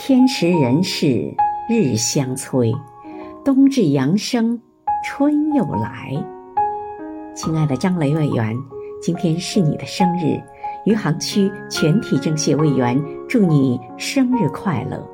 天时人事日相催，冬至阳生春又来。亲爱的张雷委员，今天是你的生日，余杭区全体政协委员，祝你生日快乐。